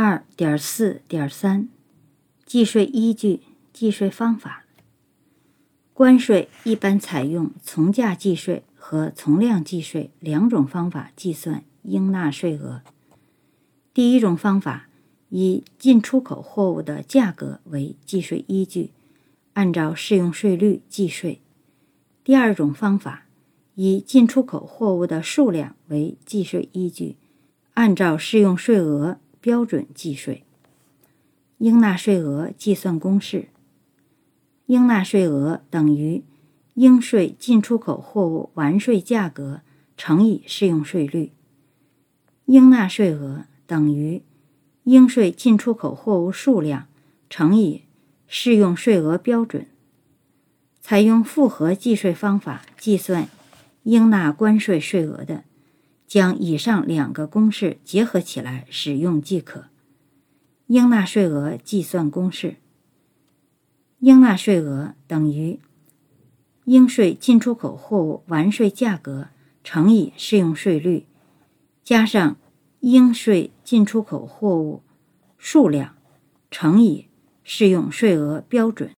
二点四点三，计税依据、计税方法。关税一般采用从价计税和从量计税两种方法计算应纳税额。第一种方法以进出口货物的价格为计税依据，按照适用税率计税；第二种方法以进出口货物的数量为计税依据，按照适用税额。标准计税，应纳税额计算公式：应纳税额等于应税进出口货物完税价格乘以适用税率。应纳税额等于应税进出口货物数量乘以适用税额标准。采用复合计税方法计算应纳关税税额的。将以上两个公式结合起来使用即可。应纳税额计算公式：应纳税额等于应税进出口货物完税价格乘以适用税率，加上应税进出口货物数量乘以适用税额标准。